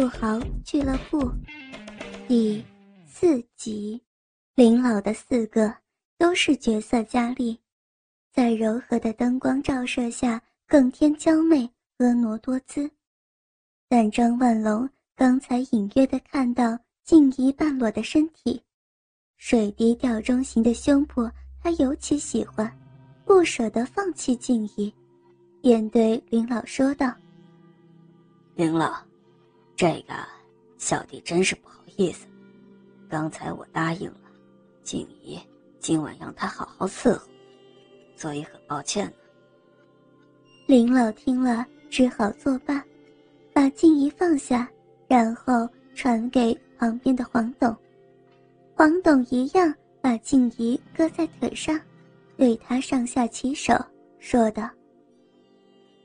富豪俱乐部第四集，林老的四个都是绝色佳丽，在柔和的灯光照射下更添娇媚婀娜多姿。但张万龙刚才隐约的看到静怡半裸的身体，水滴吊钟形的胸脯，他尤其喜欢，不舍得放弃静怡，便对林老说道：“林老。”这个小弟真是不好意思，刚才我答应了静怡，今晚让她好好伺候，所以很抱歉呢。林老听了，只好作罢，把静怡放下，然后传给旁边的黄董。黄董一样把静怡搁在腿上，对他上下其手，说道：“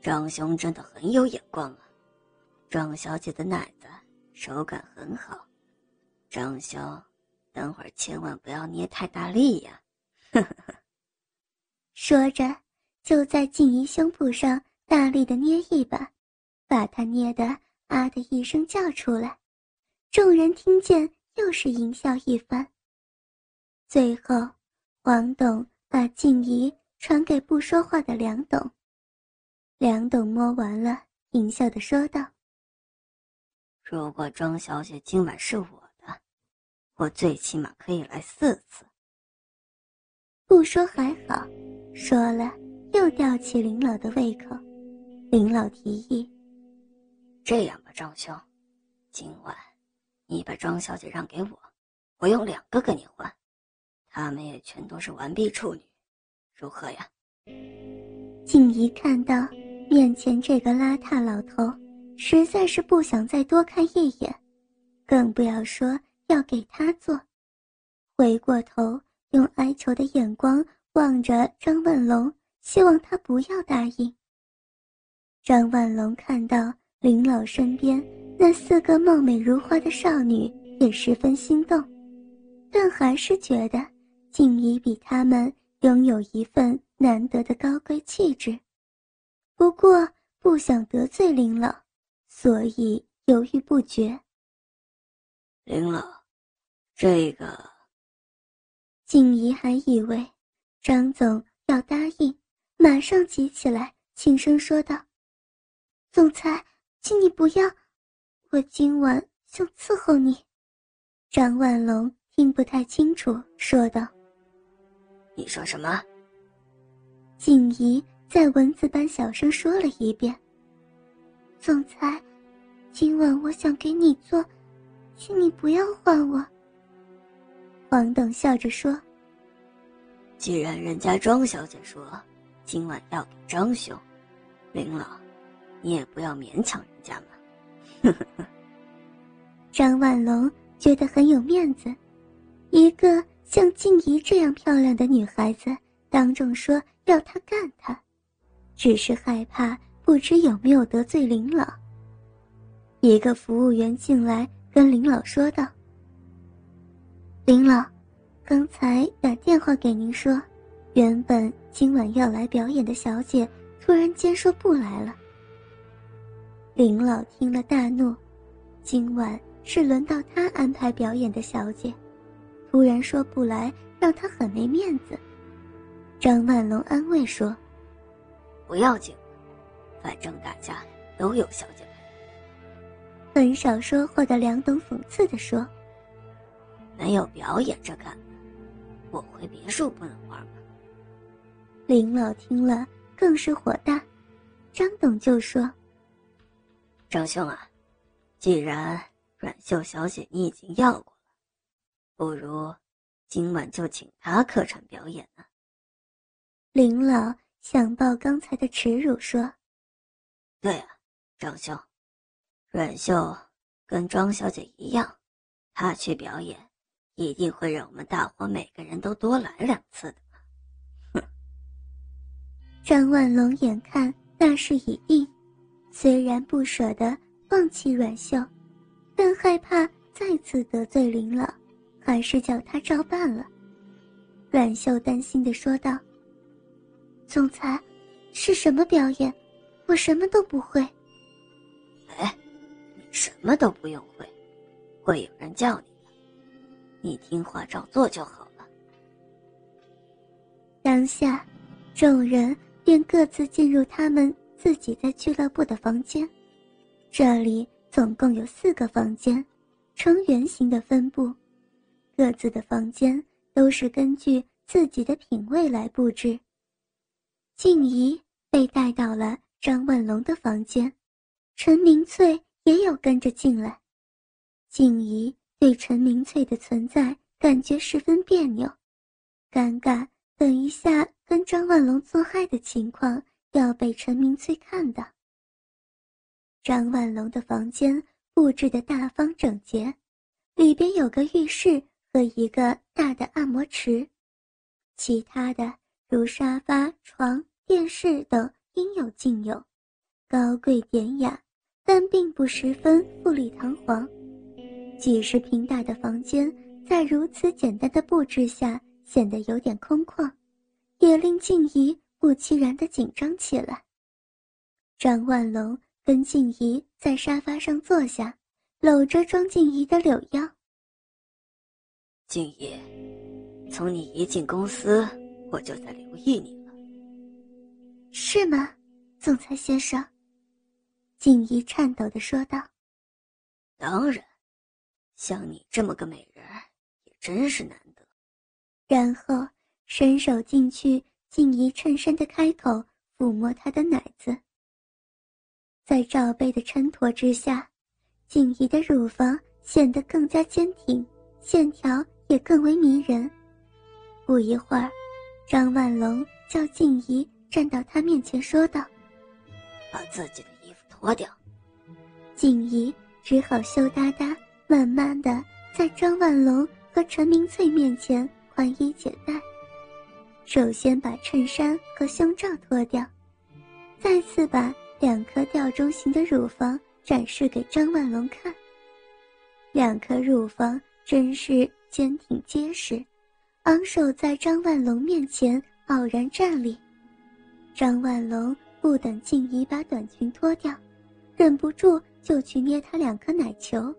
张兄真的很有眼光啊。”庄小姐的奶子手感很好，张兄，等会儿千万不要捏太大力呀！说着，就在静怡胸脯上大力的捏一把，把她捏得啊的一声叫出来。众人听见，又是淫笑一番。最后，黄董把静怡传给不说话的梁董。梁董摸完了，淫笑的说道。如果庄小姐今晚是我的，我最起码可以来四次。不说还好，说了又吊起林老的胃口。林老提议：“这样吧，张兄，今晚你把庄小姐让给我，我用两个跟你换，他们也全都是完璧处女，如何呀？”静怡看到面前这个邋遢老头。实在是不想再多看一眼，更不要说要给他做。回过头，用哀求的眼光望着张万龙，希望他不要答应。张万龙看到林老身边那四个貌美如花的少女，也十分心动，但还是觉得静怡比他们拥有一份难得的高贵气质。不过不想得罪林老。所以犹豫不决。林老，这个。静怡还以为张总要答应，马上急起来，轻声说道：“总裁，请你不要，我今晚想伺候你。”张万龙听不太清楚，说道：“你说什么？”静怡在蚊子般小声说了一遍。总裁，今晚我想给你做，请你不要换我。黄董笑着说：“既然人家庄小姐说今晚要给张兄，林老，你也不要勉强人家嘛。”张万龙觉得很有面子，一个像静怡这样漂亮的女孩子当众说要他干他，只是害怕。不知有没有得罪林老。一个服务员进来跟林老说道：“林老，刚才打电话给您说，原本今晚要来表演的小姐突然间说不来了。”林老听了大怒，今晚是轮到他安排表演的小姐，突然说不来，让他很没面子。张万龙安慰说：“不要紧。”反正大家都有小姐陪。很少说话的梁董讽刺的说：“没有表演这干，我回别墅不能玩吗？”林老听了更是火大，张董就说：“张兄啊，既然阮秀小姐你已经要过了，不如今晚就请她客串表演呢。”林老想报刚才的耻辱，说。对啊，张兄，阮秀跟庄小姐一样，她去表演，一定会让我们大伙每个人都多来两次的。哼！张万龙眼看大势已定，虽然不舍得放弃阮秀，但害怕再次得罪林老，还是叫他照办了。阮秀担心的说道：“总裁，是什么表演？”我什么都不会。哎，你什么都不用会，会有人叫你的，你听话照做就好了。当下，众人便各自进入他们自己在俱乐部的房间，这里总共有四个房间，呈圆形的分布，各自的房间都是根据自己的品味来布置。静怡被带到了张万龙的房间，陈明翠也有跟着进来。静怡对陈明翠的存在感觉十分别扭，尴尬。等一下跟张万龙做爱的情况要被陈明翠看到。张万龙的房间布置的大方整洁，里边有个浴室和一个大的按摩池，其他的。如沙发、床、电视等应有尽有，高贵典雅，但并不十分富丽堂皇。几十平大的房间，在如此简单的布置下，显得有点空旷，也令静怡不期然的紧张起来。张万龙跟静怡在沙发上坐下，搂着庄静怡的柳腰。静怡，从你一进公司。我就在留意你了，是吗，总裁先生？静怡颤抖的说道。当然，像你这么个美人也真是难得。然后伸手进去，静怡衬衫的开口抚摸她的奶子，在罩杯的衬托之下，静怡的乳房显得更加坚挺，线条也更为迷人。不一会儿。张万龙叫静怡站到他面前，说道：“把自己的脱掉。”静怡只好羞答答，慢慢的在张万龙和陈明翠面前宽衣解带。首先把衬衫和胸罩脱掉，再次把两颗吊钟形的乳房展示给张万龙看。两颗乳房真是坚挺结实。昂首在张万龙面前傲然站立，张万龙不等静怡把短裙脱掉，忍不住就去捏她两颗奶球，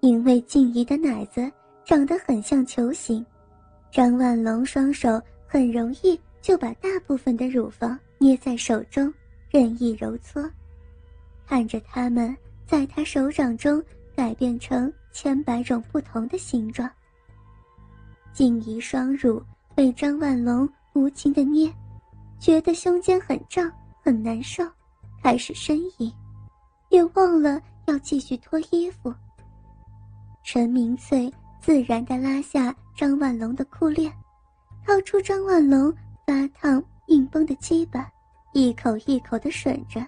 因为静怡的奶子长得很像球形，张万龙双手很容易就把大部分的乳房捏在手中，任意揉搓，看着它们在他手掌中改变成千百种不同的形状。静怡双乳被张万龙无情的捏，觉得胸间很胀很难受，开始呻吟，也忘了要继续脱衣服。陈明翠自然地拉下张万龙的裤链，掏出张万龙发烫硬绷的鸡巴，一口一口地吮着。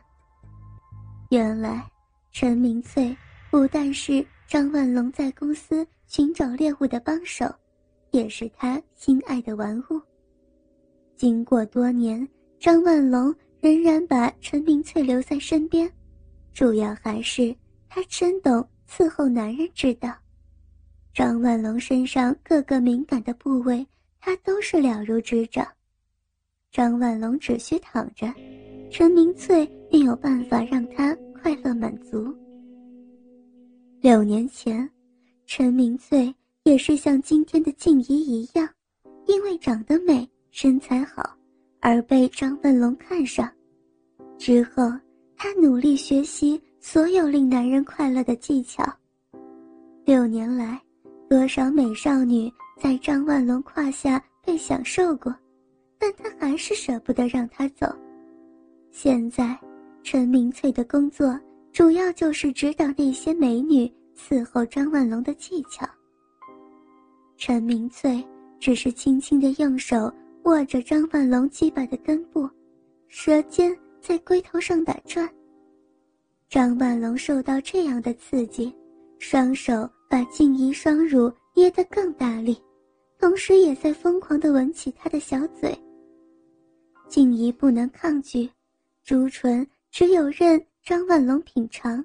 原来，陈明翠不但是张万龙在公司寻找猎物的帮手。也是他心爱的玩物。经过多年，张万龙仍然把陈明翠留在身边，主要还是他真懂伺候男人之道。张万龙身上各个敏感的部位，他都是了如指掌。张万龙只需躺着，陈明翠便有办法让他快乐满足。六年前，陈明翠。也是像今天的静怡一样，因为长得美、身材好，而被张万龙看上。之后，她努力学习所有令男人快乐的技巧。六年来，多少美少女在张万龙胯下被享受过，但他还是舍不得让她走。现在，陈明翠的工作主要就是指导那些美女伺候张万龙的技巧。陈明翠只是轻轻的用手握着张万龙鸡巴的根部，舌尖在龟头上打转。张万龙受到这样的刺激，双手把静怡双乳捏得更大力，同时也在疯狂地吻起她的小嘴。静怡不能抗拒，朱唇只有任张万龙品尝。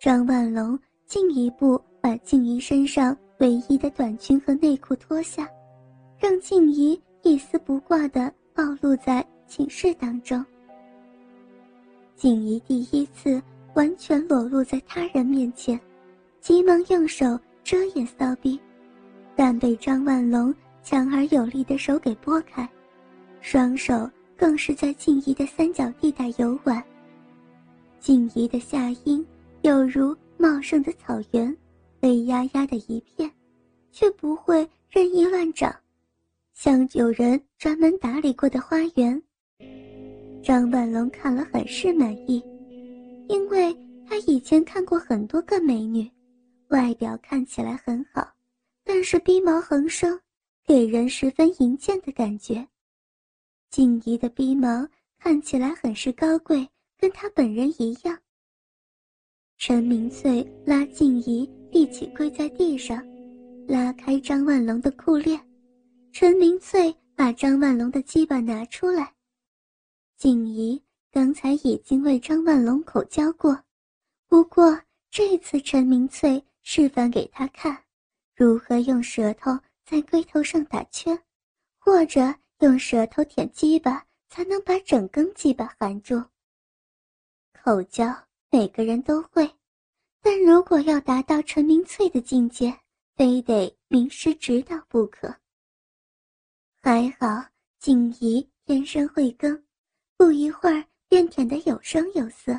张万龙进一步把静怡身上。唯一的短裙和内裤脱下，让静怡一丝不挂的暴露在寝室当中。静怡第一次完全裸露在他人面前，急忙用手遮掩骚逼，但被张万龙强而有力的手给拨开，双手更是在静怡的三角地带游玩。静怡的下阴有如茂盛的草原，黑压压的一片，却不会任意乱长，像有人专门打理过的花园。张万龙看了很是满意，因为他以前看过很多个美女，外表看起来很好，但是逼毛横生，给人十分淫贱的感觉。静怡的逼毛看起来很是高贵，跟她本人一样。陈明翠拉静怡一起跪在地上，拉开张万龙的裤链，陈明翠把张万龙的鸡巴拿出来。锦怡刚才已经为张万龙口交过，不过这次陈明翠示范给他看，如何用舌头在龟头上打圈，或者用舌头舔鸡巴才能把整根鸡巴含住。口交每个人都会，但如果要达到陈明翠的境界，非得名师指导不可。还好锦怡天生慧根。不一会儿便舔得有声有色，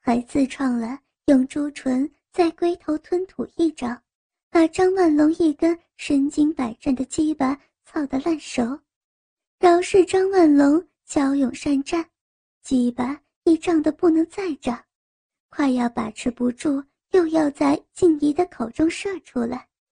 还自创了用朱唇在龟头吞吐一招，把张万龙一根身经百战的鸡巴操得烂熟。饶是张万龙骁勇善战，鸡巴已胀得不能再胀，快要把持不住，又要在静怡的口中射出来。